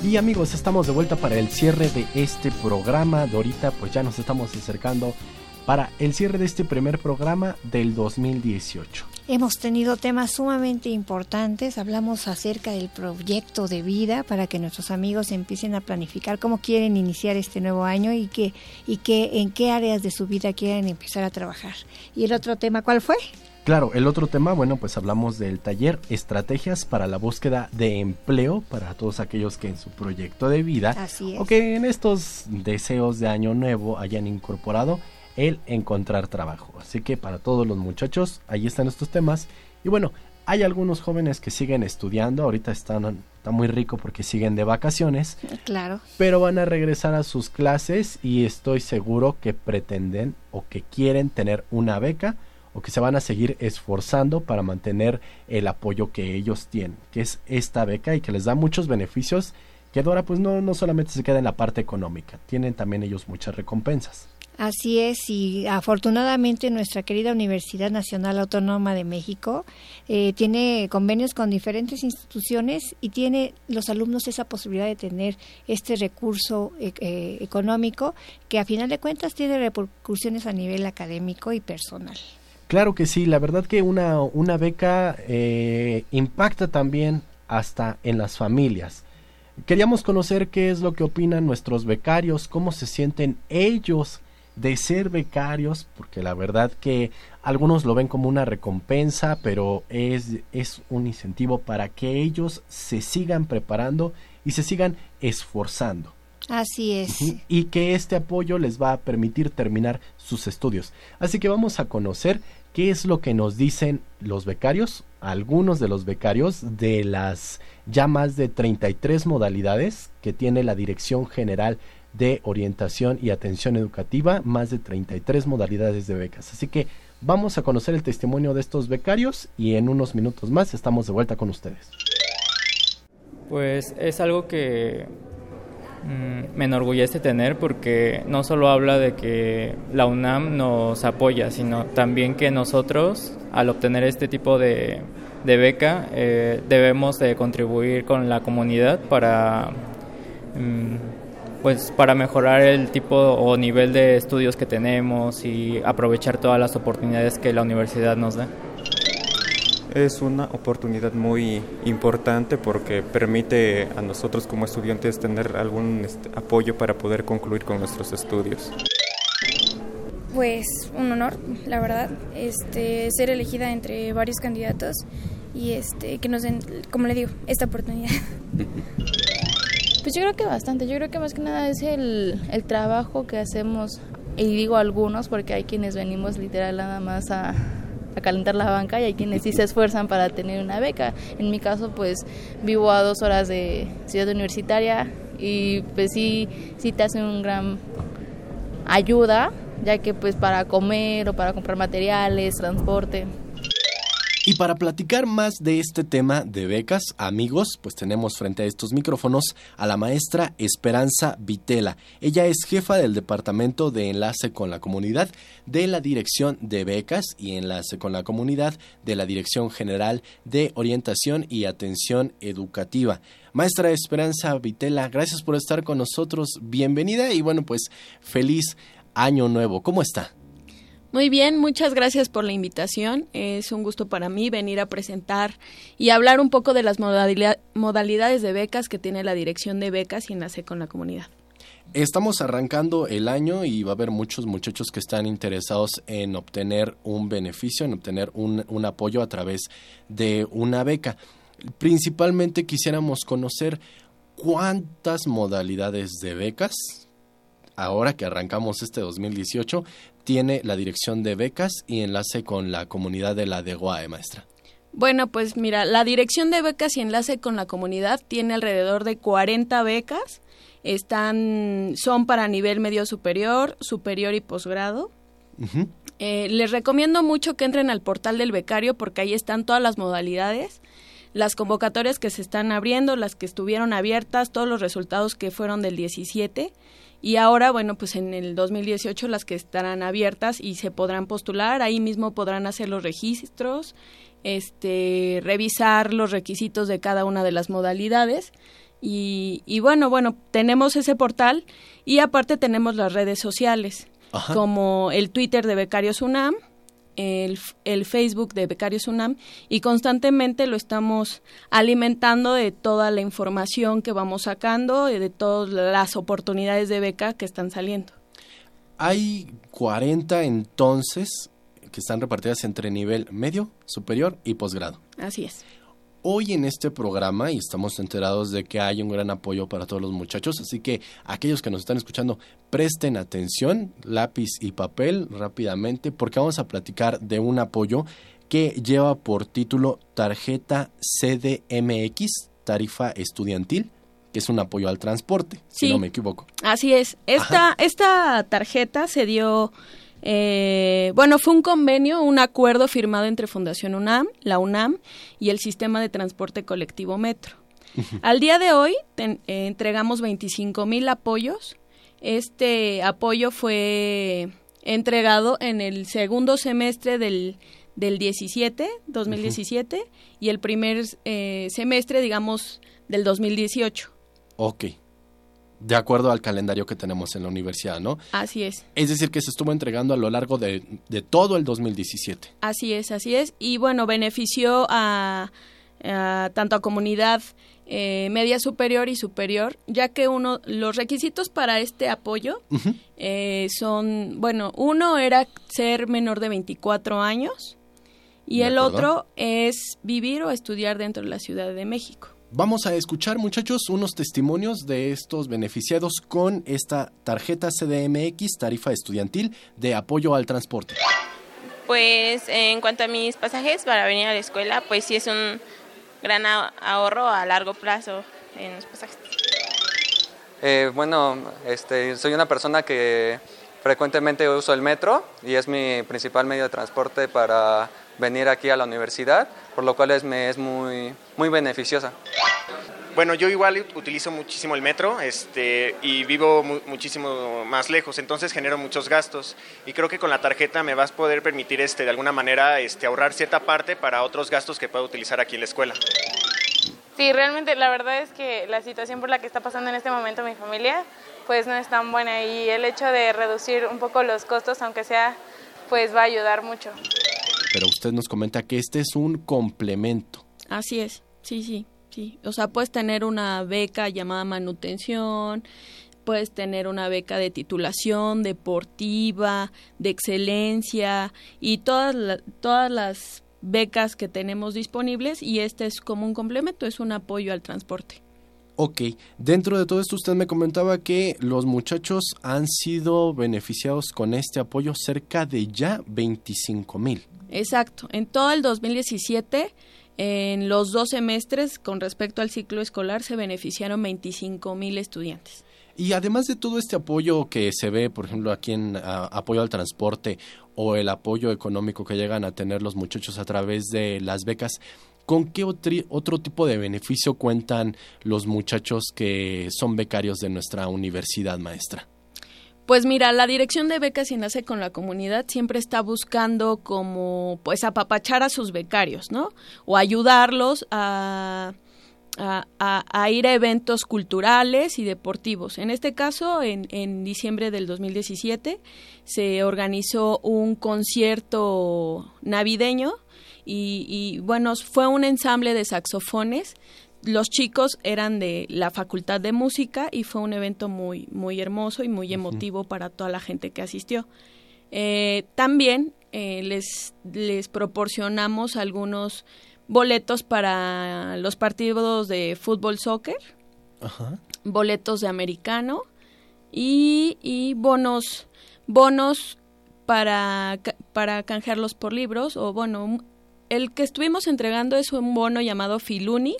Y amigos, estamos de vuelta para el cierre de este programa. De ahorita pues ya nos estamos acercando para el cierre de este primer programa del 2018. Hemos tenido temas sumamente importantes, hablamos acerca del proyecto de vida para que nuestros amigos empiecen a planificar cómo quieren iniciar este nuevo año y que y que en qué áreas de su vida quieren empezar a trabajar. ¿Y el otro tema cuál fue? Claro, el otro tema, bueno, pues hablamos del taller Estrategias para la búsqueda de empleo para todos aquellos que en su proyecto de vida o que en estos deseos de año nuevo hayan incorporado el encontrar trabajo. Así que para todos los muchachos, ahí están estos temas. Y bueno, hay algunos jóvenes que siguen estudiando, ahorita están está muy rico porque siguen de vacaciones. *laughs* Claro. Pero van a regresar a sus clases y estoy seguro que pretenden o que quieren tener una beca o que se van a seguir esforzando para mantener el apoyo que ellos tienen, que es esta beca y que les da muchos beneficios que ahora pues no, no solamente se queda en la parte económica, tienen también ellos muchas recompensas. Así es, y afortunadamente nuestra querida Universidad Nacional Autónoma de México eh, tiene convenios con diferentes instituciones y tiene los alumnos esa posibilidad de tener este recurso eh, eh, económico que a final de cuentas tiene repercusiones a nivel académico y personal. Claro que sí, la verdad que una, una beca eh, impacta también hasta en las familias. Queríamos conocer qué es lo que opinan nuestros becarios, cómo se sienten ellos de ser becarios, porque la verdad que algunos lo ven como una recompensa, pero es, es un incentivo para que ellos se sigan preparando y se sigan esforzando. Así es. Y que este apoyo les va a permitir terminar sus estudios. Así que vamos a conocer qué es lo que nos dicen los becarios, algunos de los becarios de las ya más de 33 modalidades que tiene la Dirección General de Orientación y Atención Educativa, más de 33 modalidades de becas. Así que vamos a conocer el testimonio de estos becarios y en unos minutos más estamos de vuelta con ustedes. Pues es algo que me enorgullece tener porque no solo habla de que la UNAM nos apoya, sino también que nosotros, al obtener este tipo de, beca, eh, debemos de contribuir con la comunidad para, mm, pues, para mejorar el tipo o nivel de estudios que tenemos y aprovechar todas las oportunidades que la universidad nos da. Es una oportunidad muy importante porque permite a nosotros como estudiantes tener algún este, apoyo para poder concluir con nuestros estudios. Pues un honor, la verdad, este, ser elegida entre varios candidatos y este, que nos den, como le digo, esta oportunidad. *laughs* Pues yo creo que bastante, yo creo que más que nada es el, el trabajo que hacemos, y digo algunos porque hay quienes venimos literal nada más a, a calentar la banca y hay quienes sí se esfuerzan para tener una beca. En mi caso, pues vivo a dos horas de ciudad universitaria y pues sí, sí te hace un gran ayuda, ya que pues para comer o para comprar materiales, transporte. Y para platicar más de este tema de becas, amigos, pues tenemos frente a estos micrófonos a la maestra Esperanza Vitela. Ella es jefa del Departamento de Enlace con la Comunidad de la Dirección de Becas y Enlace con la Comunidad de la Dirección General de Orientación y Atención Educativa. Maestra Esperanza Vitela, gracias por estar con nosotros. Bienvenida y bueno, pues feliz año nuevo. ¿Cómo está? Muy bien, muchas gracias por la invitación. Es un gusto para mí venir a presentar y hablar un poco de las modalidades de becas que tiene la Dirección de Becas y Enlace con la Comunidad. Estamos arrancando el año y va a haber muchos muchachos que están interesados en obtener un beneficio, en obtener un, un apoyo a través de una beca. Principalmente quisiéramos conocer cuántas modalidades de becas ahora que arrancamos este 2018, tiene la dirección de becas y enlace con la comunidad de la DEGUAE, maestra. Bueno, pues mira, la dirección de becas y enlace con la comunidad tiene alrededor de 40 becas. Están, son para nivel medio superior, superior y posgrado. Eh, les recomiendo mucho que entren al portal del becario porque ahí están todas las modalidades, las convocatorias que se están abriendo, las que estuvieron abiertas, todos los resultados que fueron del 17 y ahora, bueno, pues en el 2018 las que estarán abiertas y se podrán postular, ahí mismo podrán hacer los registros, este, revisar los requisitos de cada una de las modalidades. Y, y bueno, bueno, tenemos ese portal y aparte tenemos las redes sociales, como el Twitter de Becarios UNAM, el, Facebook de Becarios UNAM y constantemente lo estamos alimentando de toda la información que vamos sacando y de todas las oportunidades de beca que están saliendo. Hay 40 entonces que están repartidas entre nivel medio, superior y posgrado. Así es hoy en este programa y estamos enterados de que hay un gran apoyo para todos los muchachos, así que aquellos que nos están escuchando, presten atención, lápiz y papel rápidamente, porque vamos a platicar de un apoyo que lleva por título Tarjeta CDMX, Tarifa Estudiantil, que es un apoyo al transporte, si no me equivoco. Así es. Esta, esta tarjeta se dio eh, bueno, fue un convenio, un acuerdo firmado entre Fundación UNAM, la UNAM y el Sistema de Transporte Colectivo Metro. Al día de hoy eh, entregamos 25 mil apoyos. Este apoyo fue entregado en el segundo semestre del, del 17, 2017, y el primer eh, semestre, digamos, del 2018. Ok de acuerdo al calendario que tenemos en la universidad, ¿no? Así es. Es decir, que se estuvo entregando a lo largo de, todo el 2017. Así es, así es. Y bueno, benefició a, tanto a comunidad eh, media superior y superior, ya que uno, los requisitos para este apoyo eh, son, bueno, uno era ser menor de 24 años y el otro es vivir o estudiar dentro de la Ciudad de México. Vamos a escuchar, muchachos, unos testimonios de estos beneficiados con esta tarjeta CDMX, tarifa estudiantil de apoyo al transporte. Pues en cuanto a mis pasajes para venir a la escuela, pues sí es un gran ahorro a largo plazo en los pasajes. Eh, bueno, este, soy una persona que frecuentemente uso el metro y es mi principal medio de transporte para venir aquí a la universidad, por lo cual es, me es muy, muy beneficiosa. Bueno, yo igual utilizo muchísimo el metro este, y vivo muchísimo más lejos, entonces genero muchos gastos y creo que con la tarjeta me vas a poder permitir este, de alguna manera este, ahorrar cierta parte para otros gastos que puedo utilizar aquí en la escuela. Sí, realmente la verdad es que la situación por la que está pasando en este momento mi familia pues no es tan buena y el hecho de reducir un poco los costos, aunque sea, pues va a ayudar mucho. Pero usted nos comenta que este es un complemento. Así es, sí, sí, sí. O sea, puedes tener una beca llamada manutención, puedes tener una beca de titulación deportiva, de excelencia y todas, todas las becas que tenemos disponibles y este es como un complemento, es un apoyo al transporte. Ok, dentro de todo esto usted me comentaba que los muchachos han sido beneficiados con este apoyo cerca de ya 25 mil. Exacto, en todo el 2017, en los dos semestres con respecto al ciclo escolar se beneficiaron 25 mil estudiantes. Y además de todo este apoyo que se ve, por ejemplo, aquí en apoyo al transporte o el apoyo económico que llegan a tener los muchachos a través de las becas, ¿Con qué otro tipo de beneficio cuentan los muchachos que son becarios de nuestra universidad maestra? Pues mira, la dirección de becas y nace con la comunidad siempre está buscando como pues apapachar a sus becarios, ¿no? O ayudarlos a, a, ir a eventos culturales y deportivos. En este caso, en, en diciembre del 2017, se organizó un concierto navideño y, bueno, fue un ensamble de saxofones. Los chicos eran de la Facultad de Música y fue un evento muy, muy hermoso y muy emotivo para toda la gente que asistió. Eh, también eh, les, les proporcionamos algunos boletos para los partidos de fútbol soccer, boletos de americano y, y bonos bonos para, para canjearlos por libros o bueno el que estuvimos entregando es un bono llamado Filuni,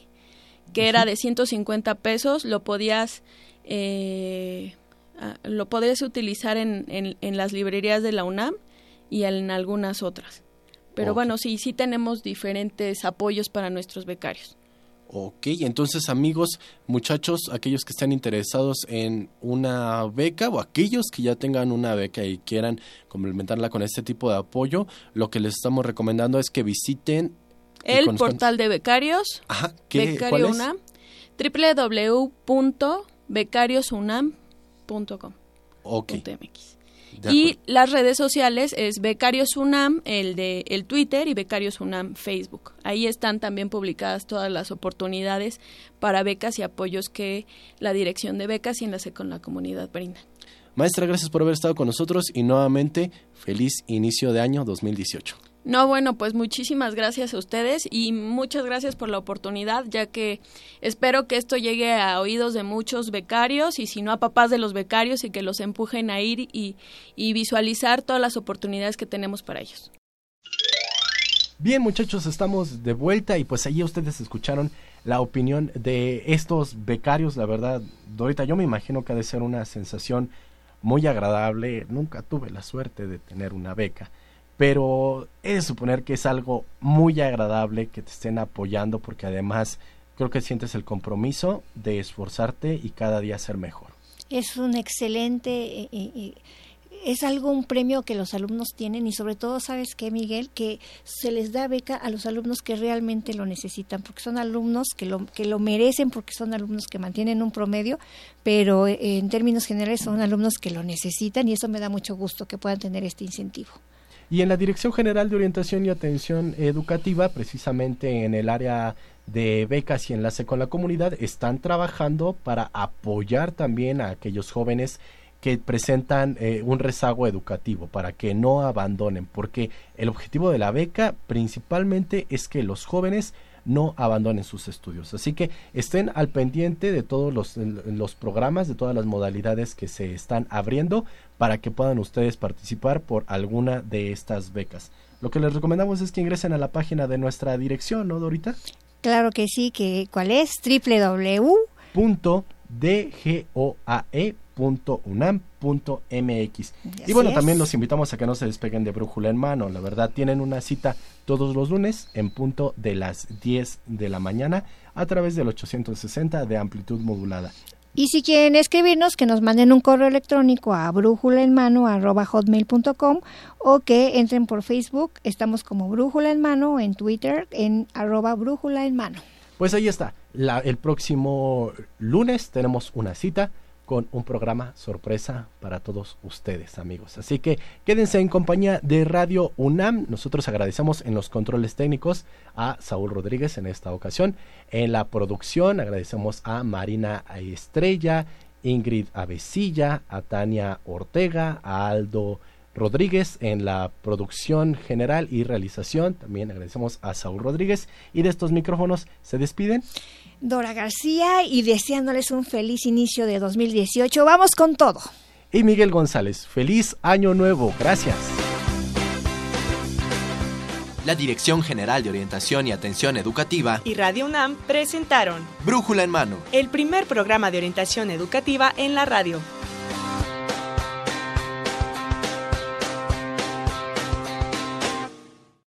que era de 150 pesos, lo podías, eh, lo podías utilizar en, en, las librerías de la UNAM y en algunas otras. Pero bueno, sí, sí tenemos diferentes apoyos para nuestros becarios. Ok, entonces amigos, muchachos, aquellos que estén interesados en una beca o aquellos que ya tengan una beca y quieran complementarla con este tipo de apoyo, lo que les estamos recomendando es que visiten el portal de becarios, Ajá, ¿qué, Becario UNAM, www.becariosunam.com. Okay. Y las redes sociales es Becarios UNAM, el de el Twitter y Becarios UNAM Facebook. Ahí están también publicadas todas las oportunidades para becas y apoyos que la Dirección de Becas y Enlace con la Comunidad brinda. Maestra, gracias por haber estado con nosotros y nuevamente feliz inicio de año 2018. No, bueno, pues muchísimas gracias a ustedes y muchas gracias por la oportunidad, ya que espero que esto llegue a oídos de muchos becarios y si no a papás de los becarios y que los empujen a ir y, visualizar todas las oportunidades que tenemos para ellos. Bien muchachos, estamos de vuelta y pues ahí ustedes escucharon la opinión de estos becarios, la verdad, Dorita, yo me imagino que ha de ser una sensación muy agradable, nunca tuve la suerte de tener una beca pero he de suponer que es algo muy agradable que te estén apoyando porque además creo que sientes el compromiso de esforzarte y cada día ser mejor. Es un excelente, eh, eh, eh, es algo, un premio que los alumnos tienen y sobre todo, ¿sabes qué, Miguel? Que se les da beca a los alumnos que realmente lo necesitan, porque son alumnos que lo, que lo merecen, porque son alumnos que mantienen un promedio, pero en términos generales son alumnos que lo necesitan y eso me da mucho gusto que puedan tener este incentivo. Y en la Dirección General de Orientación y Atención Educativa, precisamente en el área de becas y enlace con la comunidad, están trabajando para apoyar también a aquellos jóvenes que presentan eh, un rezago educativo para que no abandonen, porque el objetivo de la beca principalmente es que los jóvenes no abandonen sus estudios. Así que estén al pendiente de todos los, los programas, de todas las modalidades que se están abriendo para que puedan ustedes participar por alguna de estas becas. Lo que les recomendamos es que ingresen a la página de nuestra dirección, ¿no, Dorita? Claro que sí, que ¿cuál es? www.dgoae.unam.mx. Y bueno, también los invitamos a que no se despeguen de Brújula en Mano. La verdad, tienen una cita todos los lunes en punto de las 10 de la mañana a través del 860 de amplitud modulada. Y si quieren escribirnos, que nos manden un correo electrónico a brújula en mano hotmail.com o que entren por Facebook, estamos como brújula en mano, en Twitter, en arroba brújula en mano. Pues ahí está, el próximo lunes tenemos una cita con un programa sorpresa para todos ustedes, amigos. Así que quédense en compañía de Radio UNAM. Nosotros agradecemos en los controles técnicos a Saúl Rodríguez en esta ocasión. En la producción agradecemos a Marina Estrella, Ingrid Avesilla, a Tania Ortega, a Aldo Rodríguez en la producción general y realización. También agradecemos a Saúl Rodríguez. Y de estos micrófonos se despiden. Dora García y deseándoles un feliz inicio de 2018. Vamos con todo. Y Miguel González, feliz año nuevo. Gracias. La Dirección General de Orientación y Atención Educativa y Radio UNAM presentaron Brújula en Mano, el primer programa de orientación educativa en la radio.